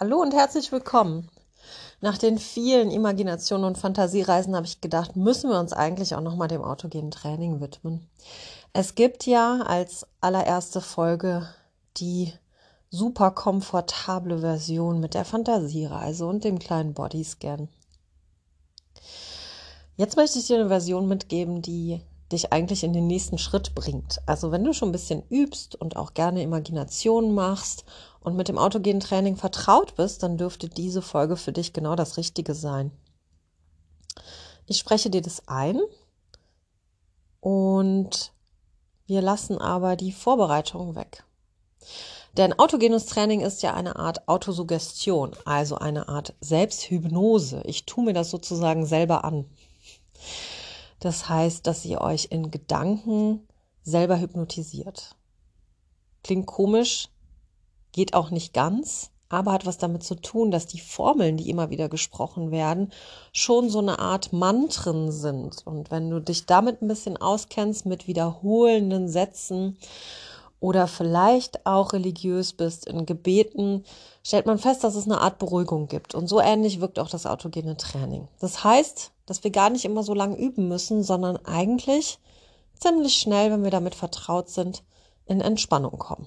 Hallo und herzlich willkommen. Nach den vielen Imaginationen und Fantasiereisen habe ich gedacht, müssen wir uns eigentlich auch nochmal dem autogenen Training widmen. Es gibt ja als allererste Folge die super komfortable Version mit der Fantasiereise und dem kleinen Bodyscan. Jetzt möchte ich dir eine Version mitgeben, die dich eigentlich in den nächsten Schritt bringt. Also wenn du schon ein bisschen übst und auch gerne Imaginationen machst und mit dem autogenen Training vertraut bist, dann dürfte diese Folge für dich genau das Richtige sein. Ich spreche dir das ein und wir lassen aber die Vorbereitung weg. Denn autogenes Training ist ja eine Art Autosuggestion, also eine Art Selbsthypnose. Ich tue mir das sozusagen selber an. Das heißt, dass ihr euch in Gedanken selber hypnotisiert. Klingt komisch, geht auch nicht ganz, aber hat was damit zu tun, dass die Formeln, die immer wieder gesprochen werden, schon so eine Art Mantren sind. Und wenn du dich damit ein bisschen auskennst mit wiederholenden Sätzen oder vielleicht auch religiös bist in Gebeten, stellt man fest, dass es eine Art Beruhigung gibt. Und so ähnlich wirkt auch das autogene Training. Das heißt, dass wir gar nicht immer so lange üben müssen, sondern eigentlich ziemlich schnell, wenn wir damit vertraut sind, in Entspannung kommen.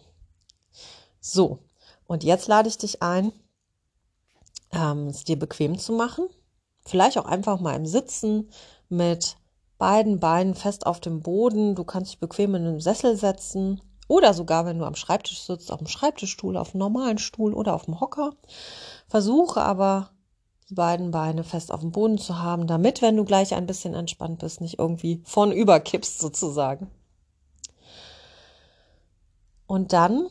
So, und jetzt lade ich dich ein, ähm, es dir bequem zu machen. Vielleicht auch einfach mal im Sitzen mit beiden Beinen fest auf dem Boden. Du kannst dich bequem in einen Sessel setzen oder sogar, wenn du am Schreibtisch sitzt, auf dem Schreibtischstuhl, auf dem normalen Stuhl oder auf dem Hocker. Versuche aber die beiden Beine fest auf dem Boden zu haben, damit, wenn du gleich ein bisschen entspannt bist, nicht irgendwie von überkippst sozusagen. Und dann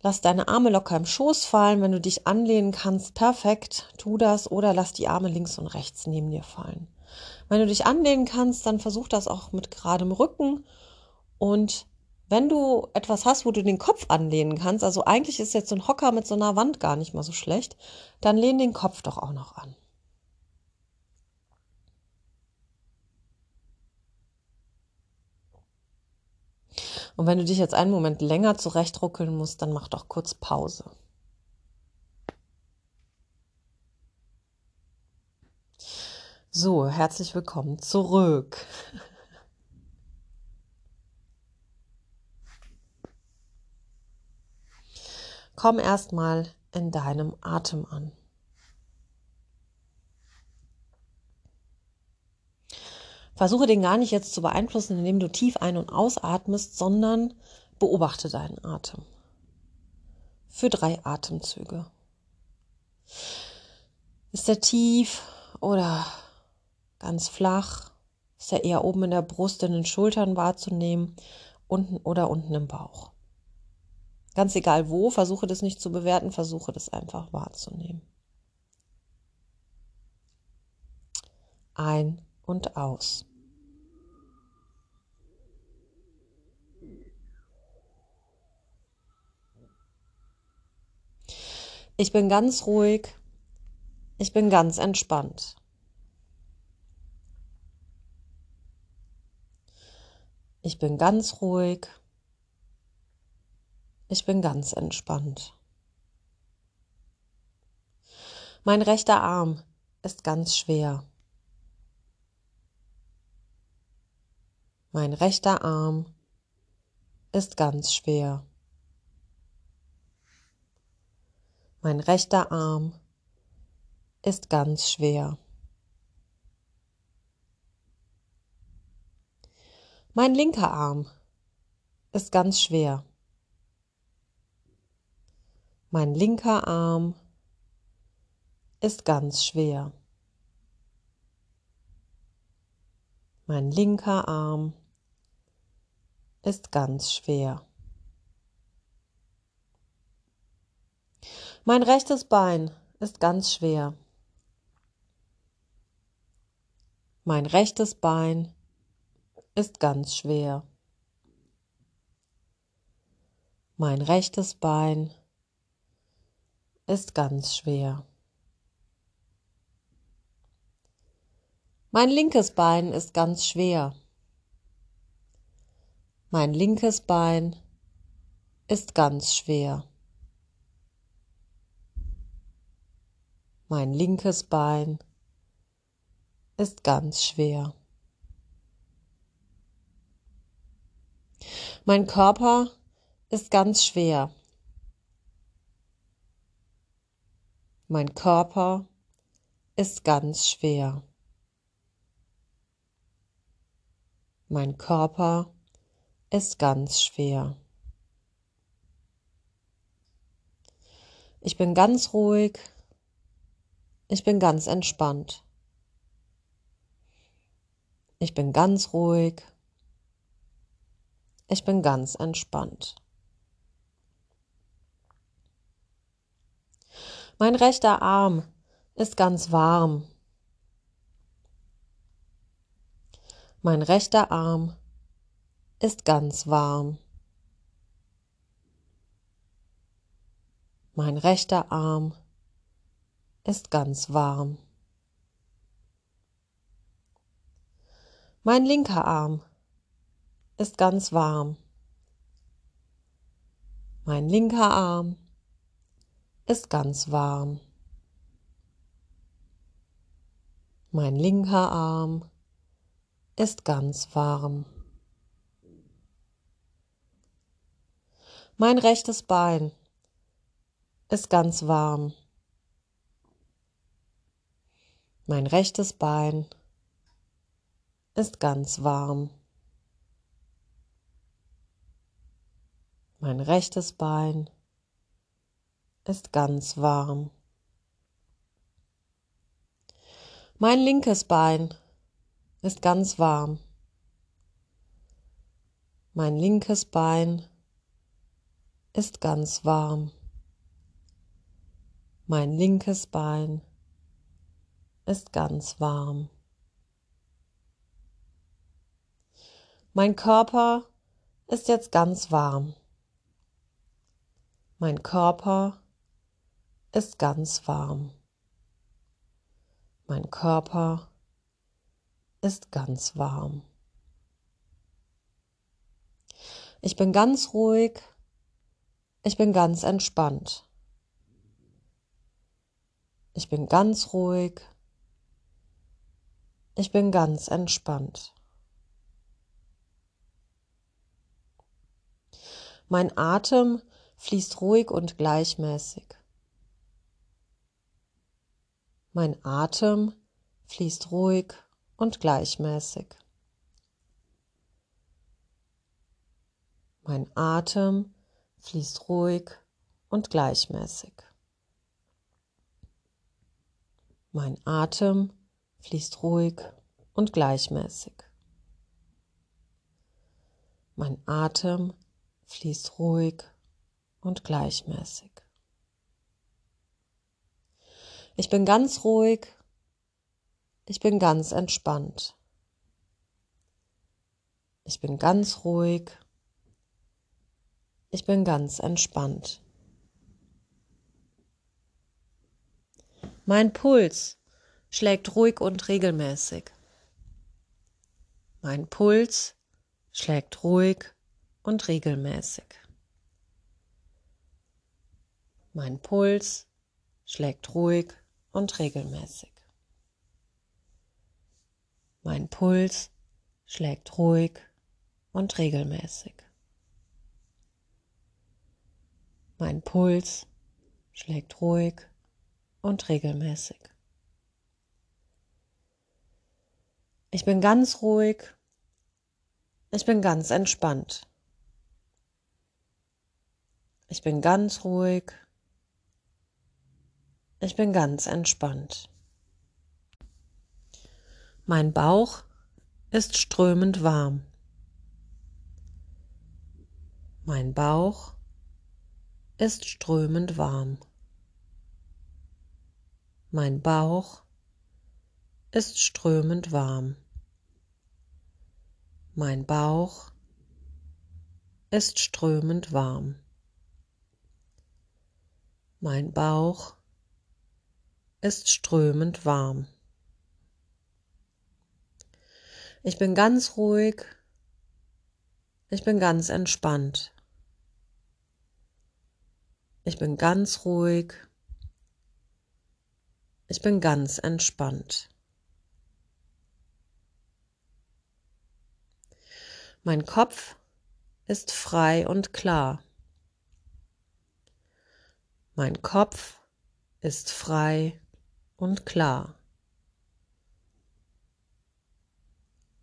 lass deine Arme locker im Schoß fallen. Wenn du dich anlehnen kannst, perfekt, tu das oder lass die Arme links und rechts neben dir fallen. Wenn du dich anlehnen kannst, dann versuch das auch mit geradem Rücken und wenn du etwas hast, wo du den Kopf anlehnen kannst, also eigentlich ist jetzt so ein Hocker mit so einer Wand gar nicht mal so schlecht, dann lehn den Kopf doch auch noch an. Und wenn du dich jetzt einen Moment länger zurechtruckeln musst, dann mach doch kurz Pause. So, herzlich willkommen zurück. Komm erstmal in deinem Atem an. Versuche den gar nicht jetzt zu beeinflussen, indem du tief ein- und ausatmest, sondern beobachte deinen Atem. Für drei Atemzüge. Ist er tief oder ganz flach? Ist er eher oben in der Brust, in den Schultern wahrzunehmen? Unten oder unten im Bauch? Ganz egal wo, versuche das nicht zu bewerten, versuche das einfach wahrzunehmen. Ein und aus. Ich bin ganz ruhig. Ich bin ganz entspannt. Ich bin ganz ruhig. Ich bin ganz entspannt. Mein rechter Arm ist ganz schwer. Mein rechter Arm ist ganz schwer. Mein rechter Arm ist ganz schwer. Mein linker Arm ist ganz schwer. Mein linker Arm ist ganz schwer. Mein linker Arm ist ganz schwer. Mein rechtes Bein ist ganz schwer. Mein rechtes Bein ist ganz schwer. Mein rechtes Bein ist ganz schwer. Mein linkes Bein ist ganz schwer. Mein linkes Bein ist ganz schwer. Mein linkes Bein ist ganz schwer. Mein Körper ist ganz schwer. Mein Körper ist ganz schwer. Mein Körper ist ganz schwer. Ich bin ganz ruhig. Ich bin ganz entspannt. Ich bin ganz ruhig. Ich bin ganz entspannt. Mein rechter Arm ist ganz warm. Mein rechter Arm ist ganz warm. Mein rechter Arm ist ganz warm. Mein linker Arm ist ganz warm. Mein linker Arm ist ganz warm. Mein linker Arm ist ganz warm. Mein rechtes Bein ist ganz warm. Mein rechtes Bein ist ganz warm. Mein rechtes Bein ist ganz warm. Mein linkes Bein ist ganz warm. Mein linkes Bein ist ganz warm. Mein linkes Bein ist ganz warm. Mein Körper ist jetzt ganz warm. Mein Körper ist ganz warm. Mein Körper ist ganz warm. Ich bin ganz ruhig. Ich bin ganz entspannt. Ich bin ganz ruhig. Ich bin ganz entspannt. Mein Atem fließt ruhig und gleichmäßig. Mein Atem fließt ruhig und gleichmäßig. Mein Atem fließt ruhig und gleichmäßig. Mein Atem fließt ruhig und gleichmäßig. Mein Atem fließt ruhig und gleichmäßig. Ich bin ganz ruhig. Ich bin ganz entspannt. Ich bin ganz ruhig. Ich bin ganz entspannt. Mein Puls schlägt ruhig und regelmäßig. Mein Puls schlägt ruhig und regelmäßig. Mein Puls schlägt ruhig und regelmäßig. Mein Puls schlägt ruhig und regelmäßig. Mein Puls schlägt ruhig und regelmäßig. Ich bin ganz ruhig. Ich bin ganz entspannt. Ich bin ganz ruhig. Ich bin ganz entspannt. Mein Bauch ist strömend warm. Mein Bauch ist strömend warm. Mein Bauch ist strömend warm. Mein Bauch ist strömend warm. Mein Bauch ist strömend warm. Ich bin ganz ruhig. Ich bin ganz entspannt. Ich bin ganz ruhig. Ich bin ganz entspannt. Mein Kopf ist frei und klar. Mein Kopf ist frei und klar.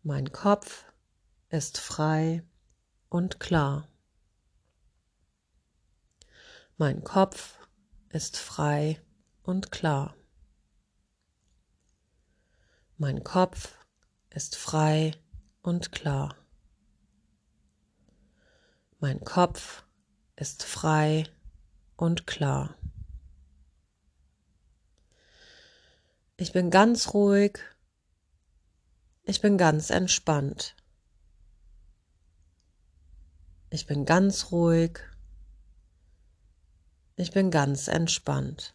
Mein Kopf ist frei und klar. Mein Kopf ist frei und klar. Mein Kopf ist frei und klar. Mein Kopf ist frei und klar. Ich bin ganz ruhig. Ich bin ganz entspannt. Ich bin ganz ruhig. Ich bin ganz entspannt.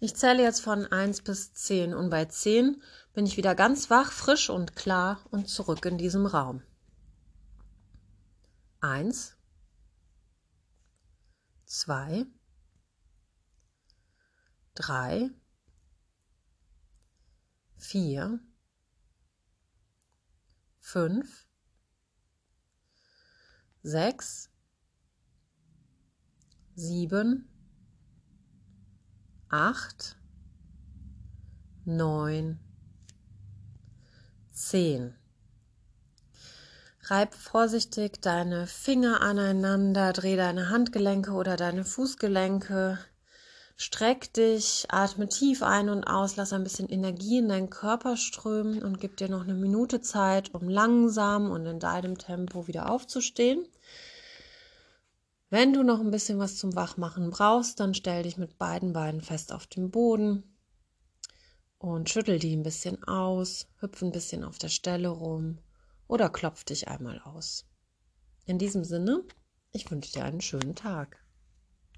Ich zähle jetzt von 1 bis 10 und bei 10 bin ich wieder ganz wach, frisch und klar und zurück in diesem Raum. 1, 2, 3, 4, 5, 6, 7, acht, neun, zehn. Reib vorsichtig deine Finger aneinander, dreh deine Handgelenke oder deine Fußgelenke, streck dich, atme tief ein und aus, lass ein bisschen Energie in deinen Körper strömen und gib dir noch eine Minute Zeit, um langsam und in deinem Tempo wieder aufzustehen. Wenn du noch ein bisschen was zum Wachmachen brauchst, dann stell dich mit beiden Beinen fest auf den Boden und schüttel die ein bisschen aus, hüpf ein bisschen auf der Stelle rum oder klopf dich einmal aus. In diesem Sinne, ich wünsche dir einen schönen Tag.